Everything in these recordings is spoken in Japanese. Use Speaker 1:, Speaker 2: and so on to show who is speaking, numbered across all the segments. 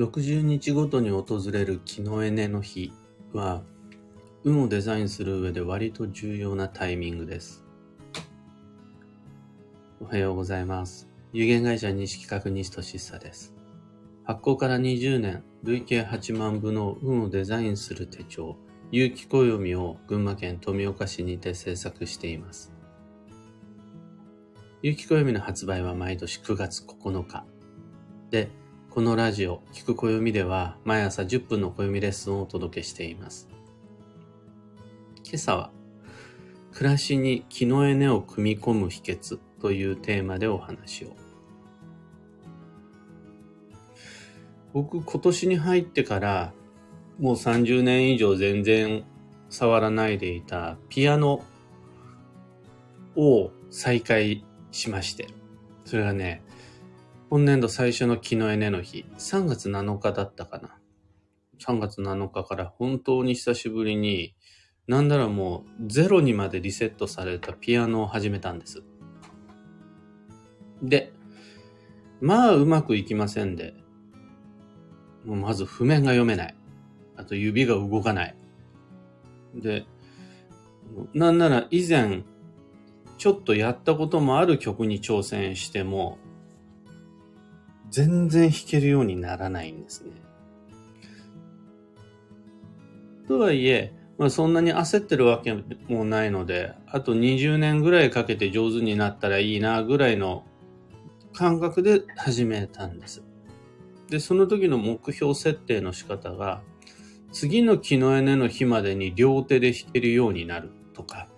Speaker 1: 60日ごとに訪れる木のエネの日は、運をデザインする上で割と重要なタイミングです。おはようございます。有限会社西企画西俊久です。発行から20年、累計8万部の運をデザインする手帳、有機暦を群馬県富岡市にて制作しています。有機暦の発売は毎年9月9日。で、このラジオ、聞く暦では毎朝10分の暦レッスンをお届けしています。今朝は、暮らしに気のエネを組み込む秘訣というテーマでお話を。僕、今年に入ってから、もう30年以上全然触らないでいたピアノを再開しまして。それがね、今年度最初の気のエネの日、3月7日だったかな。3月7日から本当に久しぶりに、なんだらもうゼロにまでリセットされたピアノを始めたんです。で、まあうまくいきませんで、もうまず譜面が読めない。あと指が動かない。で、なんなら以前、ちょっとやったこともある曲に挑戦しても、全然弾けるようにならないんですね。とはいえ、まあ、そんなに焦ってるわけもないので、あと20年ぐらいかけて上手になったらいいなぐらいの感覚で始めたんです。で、その時の目標設定の仕方が、次の木のエネの日までに両手で弾けるようになるとか、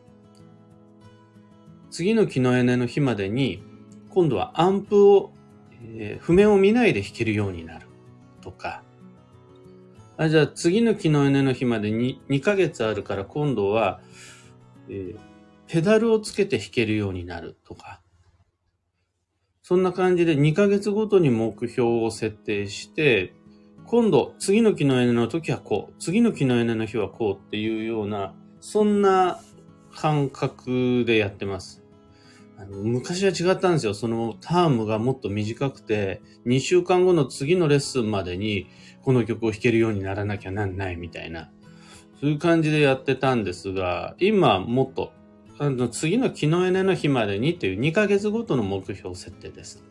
Speaker 1: 次の木のエネの日までに、今度はアンプを、えー譜面を見ないで弾けるようになるとか、あじゃあ次の木のエネの日までに 2, ヶ月あるから今度は、えーペダルをつけて弾けるようになるとか、そんな感じで2ヶ月ごとに目標を設定して、今度次の木のエネの時はこう、次の木のエネの日はこうっていうような、そんな感覚でやってます。昔は違ったんですよ。そのタームがもっと短くて、2週間後の次のレッスンまでに、この曲を弾けるようにならなきゃなんないみたいな、そういう感じでやってたんですが、今もっと、あの次の木のエネの日までにっていう2ヶ月ごとの目標設定です。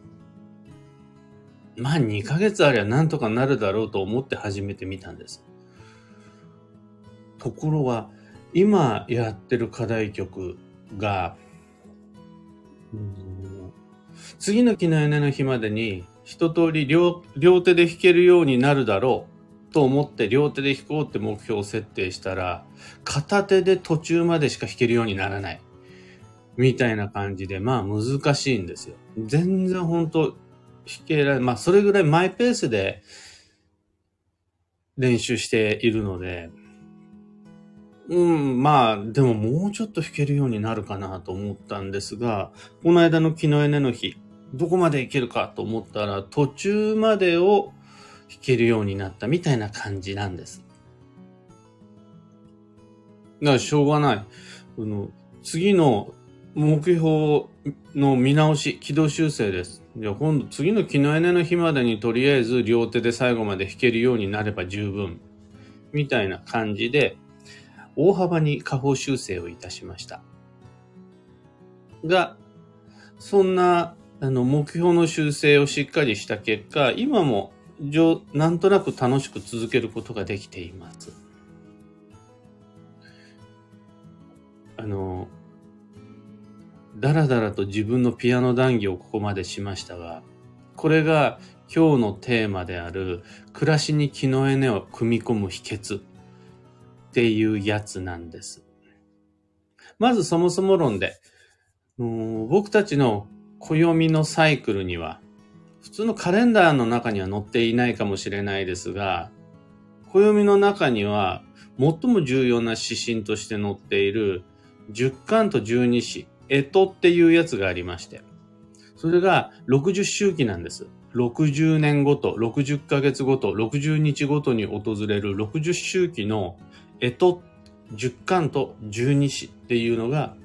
Speaker 1: まあ2ヶ月ありゃなんとかなるだろうと思って始めてみたんです。ところが、今やってる課題曲が、次の木のエネの日までに一通り両両手で弾けるようになるだろうと思って両手で弾こうって目標を設定したら片手で途中までしか弾けるようにならないみたいな感じでまあ難しいんですよ。全然本当弾けられまあそれぐらいマイペースで練習しているのでうん、まあ、でももうちょっと弾けるようになるかなと思ったんですが、この間の木のエネの日、どこまでいけるかと思ったら、途中までを弾けるようになったみたいな感じなんです。だからしょうがない。あの次の目標の見直し、軌道修正です。じゃあ今度次の木のエネの日までにとりあえず両手で最後まで弾けるようになれば十分。みたいな感じで、大幅に下方修正をいたしました。が、そんな、あの、目標の修正をしっかりした結果、今も、なんとなく楽しく続けることができています。あの、だらだらと自分のピアノ談義をここまでしましたが、これが今日のテーマである、暮らしに気のエネを組み込む秘訣っていうやつなんです。まずそもそも論で、僕たちの暦のサイクルには、普通のカレンダーの中には載っていないかもしれないですが、暦の中には最も重要な指針として載っている十干と十二支、干支っていうやつがありまして、それが60周期なんです。60年ごと、60ヶ月ごと、60日ごとに訪れる60周期の干支、十干と十二支っていうのが、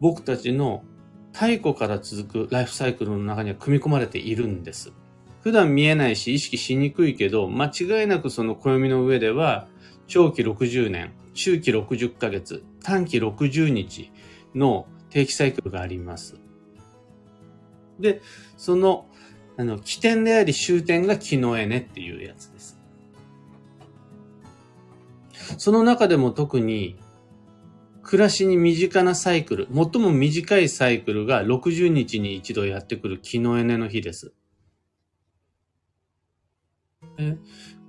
Speaker 1: 僕たちの太古から続くライフサイクルの中には組み込まれているんです。普段見えないし意識しにくいけど、間違いなくその暦の上では、長期60年、中期60ヶ月、短期60日の定期サイクルがあります。で、その、あの、起点であり終点が木の絵ねっていうやつです。その中でも特に、暮らしに身近なサイクル、最も短いサイクルが60日に一度やってくる木のエネの日です。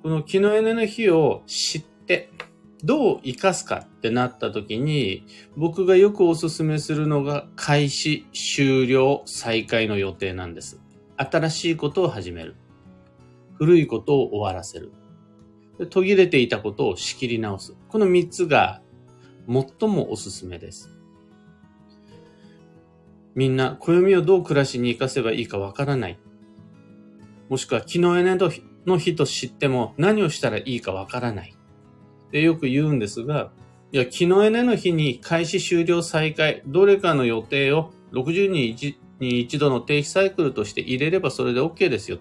Speaker 1: この木のエネの日を知って、どう活かすかってなった時に、僕がよくお勧めするのが開始、終了、再開の予定なんです。新しいことを始める。古いことを終わらせる。途切れていたことを仕切り直す。この三つが最もおすすめです。みんな、暦をどう暮らしに活かせばいいかわからない。もしくは、昨日エネの日と知っても何をしたらいいかわからない。ってよく言うんですが、いや、昨日エネの日に開始終了再開、どれかの予定を60人に一度の定期サイクルとして入れればそれで OK ですよ。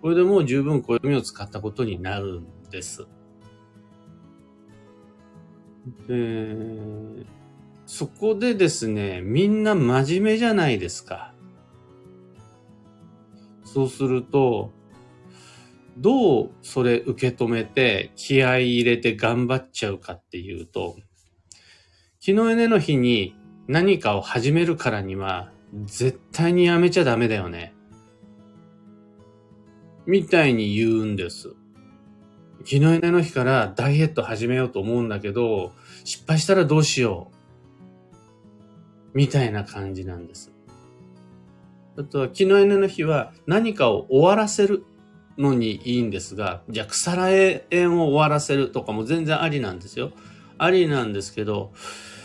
Speaker 1: これでもう十分暦を使ったことになるんです。で、そこでですね、みんな真面目じゃないですか。そうすると、どうそれ受け止めて気合い入れて頑張っちゃうかっていうと、昨日ねの日に何かを始めるからには絶対にやめちゃダメだよね。みたいに言うんです。昨日ねの日からダイエット始めようと思うんだけど、失敗したらどうしよう。みたいな感じなんです。あとは、昨日ねの日は何かを終わらせるのにいいんですが、じゃあ腐ら縁を終わらせるとかも全然ありなんですよ。ありなんですけど、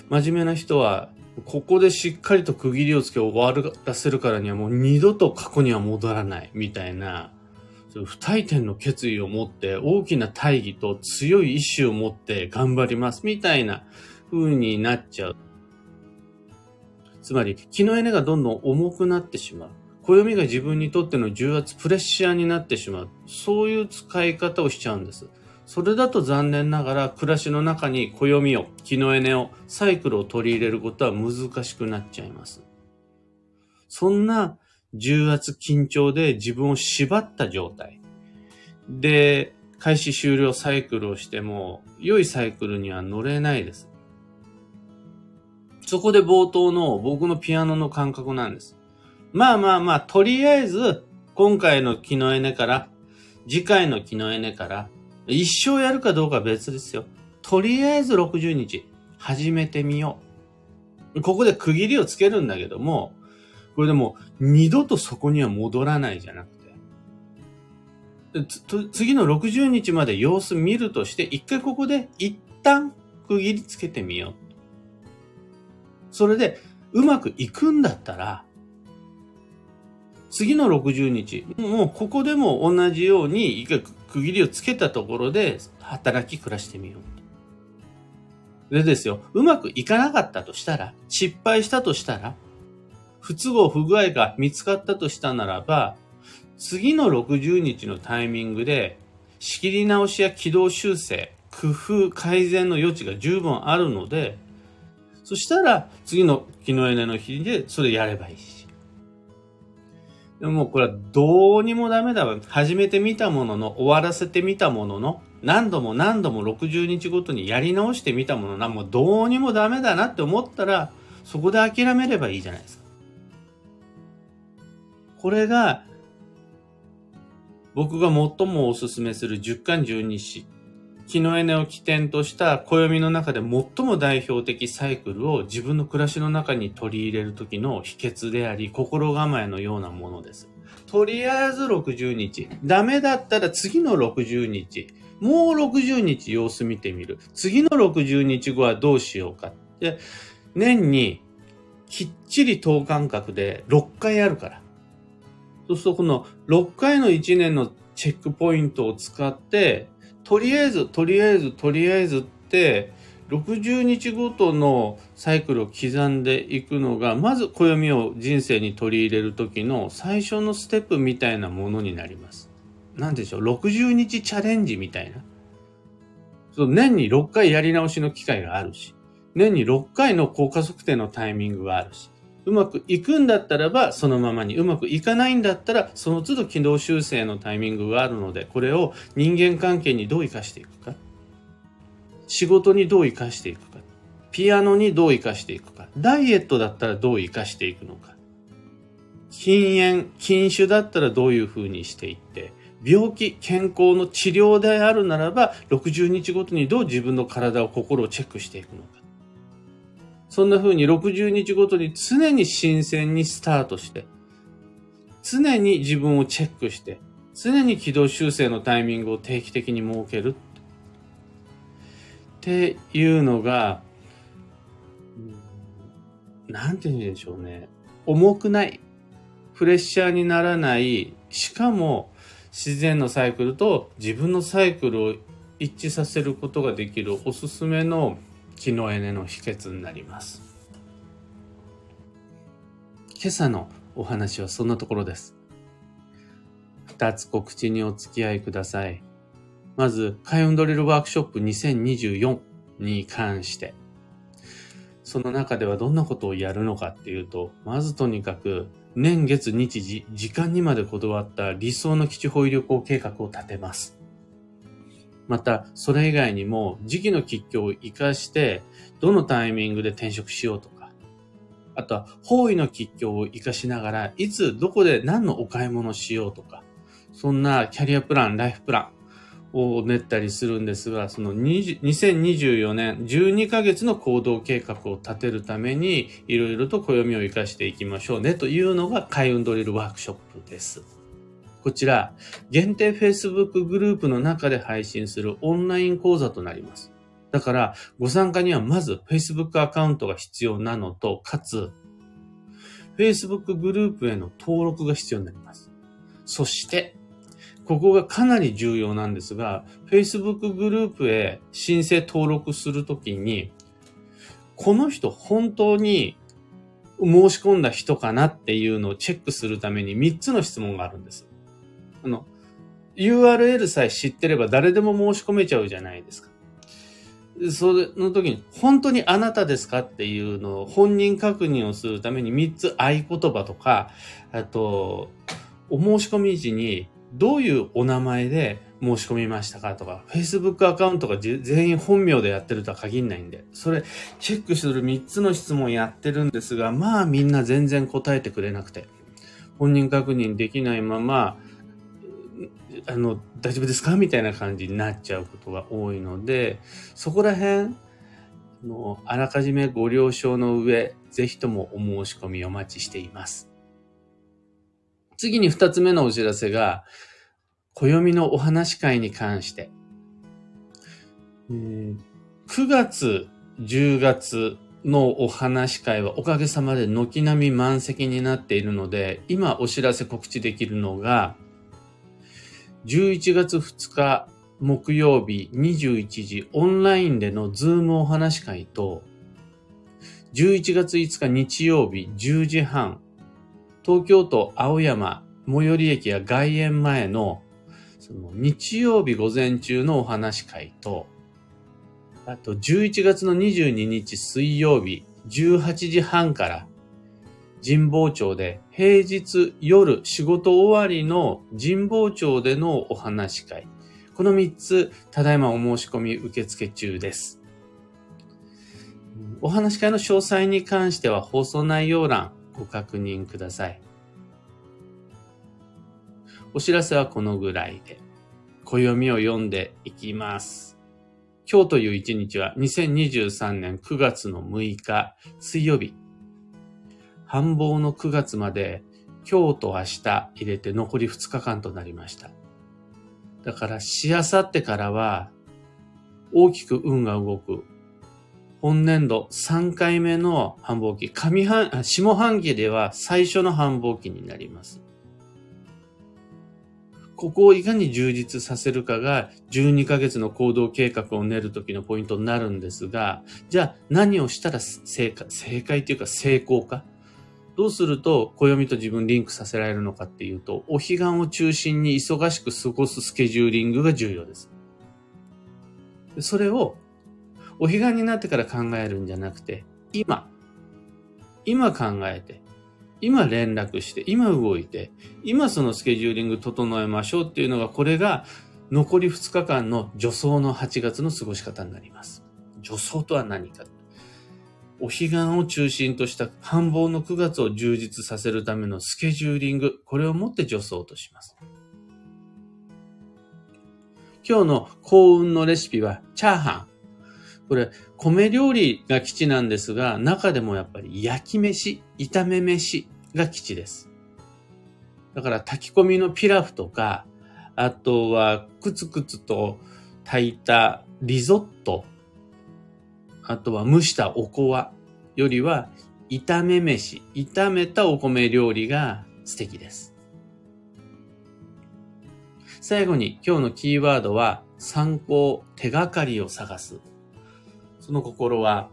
Speaker 1: 真面目な人は、ここでしっかりと区切りをつけ終わらせるからにはもう二度と過去には戻らないみたいな、不退転の決意を持って大きな大義と強い意志を持って頑張りますみたいな風になっちゃう。つまり、気のエネがどんどん重くなってしまう。暦が自分にとっての重圧、プレッシャーになってしまう。そういう使い方をしちゃうんです。それだと残念ながら暮らしの中に暦を、気のエネを、サイクルを取り入れることは難しくなっちゃいます。そんな重圧緊張で自分を縛った状態。で、開始終了サイクルをしても、良いサイクルには乗れないです。そこで冒頭の僕のピアノの感覚なんです。まあまあまあ、とりあえず、今回の木のエネから、次回の木のエネから、一生やるかどうかは別ですよ。とりあえず60日、始めてみよう。ここで区切りをつけるんだけども、これでも二度とそこには戻らないじゃなくて。次の60日まで様子見るとして、一回ここで一旦区切りつけてみよう。それでうまくいくんだったら、次の60日、もうここでも同じように一回区切りをつけたところで働き暮らしてみよう。でですよ、うまくいかなかったとしたら、失敗したとしたら、不都合不具合が見つかったとしたならば、次の60日のタイミングで仕切り直しや軌道修正、工夫、改善の余地が十分あるので、そしたら次の日のエネの日でそれやればいいし。でもこれはどうにもダメだわ。始めてみたものの、終わらせてみたものの、何度も何度も60日ごとにやり直してみたものな、もうどうにもダメだなって思ったら、そこで諦めればいいじゃないですか。これが、僕が最もお勧めする十巻十二詩。木のエネを起点とした暦の中で最も代表的サイクルを自分の暮らしの中に取り入れる時の秘訣であり、心構えのようなものです。とりあえず60日。ダメだったら次の60日。もう60日様子見てみる。次の60日後はどうしようか。で、年にきっちり等間隔で6回あるから。そうするとこの6回の1年のチェックポイントを使ってとりあえず、とりあえず、とりあえずって、60日ごとのサイクルを刻んでいくのが、まず暦を人生に取り入れる時の最初のステップみたいなものになります。なんでしょう、60日チャレンジみたいな。そう年に6回やり直しの機会があるし、年に6回の効果測定のタイミングがあるし、うまくいくんだったらばそのままに、うまくいかないんだったらその都度軌道修正のタイミングがあるので、これを人間関係にどう活かしていくか。仕事にどう活かしていくか。ピアノにどう活かしていくか。ダイエットだったらどう活かしていくのか。禁煙、禁酒だったらどういうふうにしていって、病気、健康の治療であるならば、60日ごとにどう自分の体を心をチェックしていくのか。そんな風に60日ごとに常に新鮮にスタートして、常に自分をチェックして、常に軌道修正のタイミングを定期的に設ける。っていうのが、なんて言うんでしょうね。重くない。プレッシャーにならない。しかも、自然のサイクルと自分のサイクルを一致させることができるおすすめの気のエネの秘訣になります。今朝のお話はそんなところです。二つ告知にお付き合いください。まず、開運ドリルワークショップ2024に関して、その中ではどんなことをやるのかっていうと、まずとにかく年月日時、時間にまでこだわった理想の基地保医旅行計画を立てます。また、それ以外にも時期の吉凶を活かして、どのタイミングで転職しようとか、あとは方位の吉凶を活かしながら、いつどこで何のお買い物しようとか、そんなキャリアプラン、ライフプラン、を練ったりするんですが、その2024年12ヶ月の行動計画を立てるために、いろいろと暦を活かしていきましょうねというのが開運ドリルワークショップです。こちら、限定 Facebook グループの中で配信するオンライン講座となります。だから、ご参加にはまず Facebook アカウントが必要なのと、かつ、Facebook グループへの登録が必要になります。そして、ここがかなり重要なんですが、Facebook グループへ申請登録するときに、この人本当に申し込んだ人かなっていうのをチェックするために3つの質問があるんです。あの、URL さえ知ってれば誰でも申し込めちゃうじゃないですか。その時に、本当にあなたですかっていうのを本人確認をするために3つ合言葉とか、あと、お申し込み時にどういうお名前で申し込みましたかとか、Facebook アカウントが全員本名でやってるとは限んないんで、それチェックする3つの質問やってるんですが、まあみんな全然答えてくれなくて、本人確認できないまま、あの、大丈夫ですか？みたいな感じになっちゃうことが多いので、そこら辺、のあらかじめご了承の上、ぜひともお申し込みお待ちしています。次に二つ目のお知らせが、暦のお話会に関して。9月、10月のお話会はおかげさまで軒並み満席になっているので、今お知らせ告知できるのが、11月2日木曜日21時オンラインでのズームお話会と、11月5日日曜日10時半東京都青山最寄り駅や外苑前のその日曜日午前中のお話会と、あと11月の22日水曜日18時半から神保町で平日夜仕事終わりの神保町でのお話し会。この3つ、ただいまお申し込み受付中です。お話し会の詳細に関しては放送内容欄ご確認ください。お知らせはこのぐらいで、暦を読んでいきます。今日という一日は2023年9月の6日水曜日。繁忙の9月まで今日と明日入れて残り2日間となりました。だからしあさってからは大きく運が動く本年度3回目の繁忙期、上半、下半期では最初の繁忙期になります。ここをいかに充実させるかが12ヶ月の行動計画を練るときのポイントになるんですが、じゃあ何をしたら正解、正解というか成功かどうすると暦と自分リンクさせられるのかっていうと、お彼岸を中心に忙しく過ごすスケジューリングが重要です。それをお彼岸になってから考えるんじゃなくて、今、今考えて、今連絡して、今動いて、今そのスケジューリング整えましょうっていうのが、これが残り2日間の助走の8月の過ごし方になります。助走とは何か。お彼岸を中心とした繁忙の9月を充実させるためのスケジューリング、これをもって助走とします。今日の幸運のレシピはチャーハン。これ、米料理が基地なんですが、中でもやっぱり焼き飯、炒め飯が基地です。だから炊き込みのピラフとか、あとはくつくつと炊いたリゾット、あとは蒸したおこわよりは炒め飯、炒めたお米料理が素敵です。最後に今日のキーワードは参考、手がかりを探す。その心は、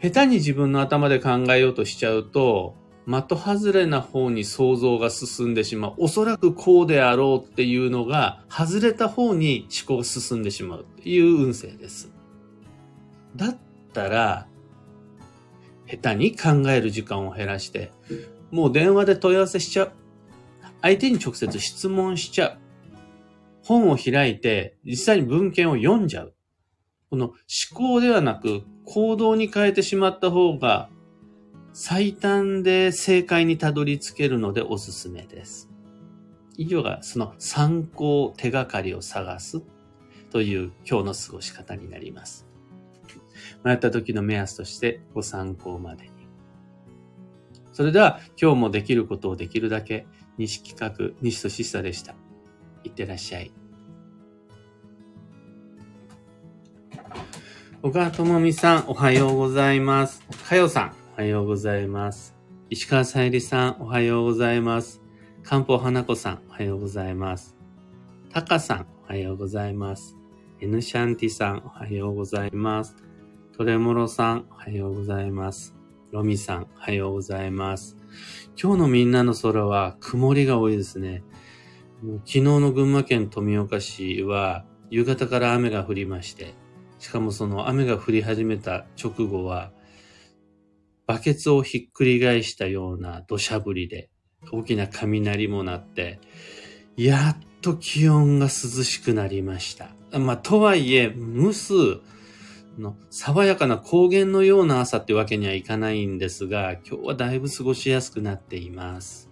Speaker 1: 下手に自分の頭で考えようとしちゃうと、的外れな方に想像が進んでしまう。おそらくこうであろうっていうのが、外れた方に思考が進んでしまうっていう運勢です。だったら、下手に考える時間を減らして、もう電話で問い合わせしちゃう。相手に直接質問しちゃう。本を開いて、実際に文献を読んじゃう。この思考ではなく行動に変えてしまった方が最短で正解にたどり着けるのでおすすめです。以上がその参考手がかりを探すという今日の過ごし方になります。迷った時の目安としてご参考までに。それでは今日もできることをできるだけ西企画西としさでした。いってらっしゃい。小川智美さん、おはようございます。かよさん、おはようございます。石川さゆりさん、おはようございます。漢方花子さん、おはようございます。タカさん、おはようございます。エヌシャンティさん、おはようございます。トレモロさん、おはようございます。ロミさん、おはようございます。今日のみんなの空は曇りが多いですね。昨日の群馬県富岡市は夕方から雨が降りまして、しかもその雨が降り始めた直後は、バケツをひっくり返したような土砂降りで、大きな雷も鳴って、やっと気温が涼しくなりました。まあ、とはいえ、蒸すの爽やかな高原のような朝ってわけにはいかないんですが、今日はだいぶ過ごしやすくなっています。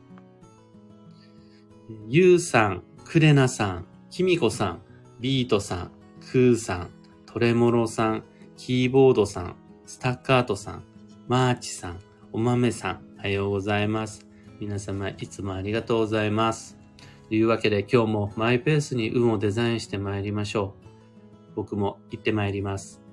Speaker 1: ゆうさん、くれなさん、きみこさん、ビートさん、くーさん、トレモロさん、キーボードさん、スタッカートさん、マーチさん、お豆さん、おはようございます。皆様いつもありがとうございます。というわけで今日もマイペースに運をデザインして参りましょう。僕も行って参ります。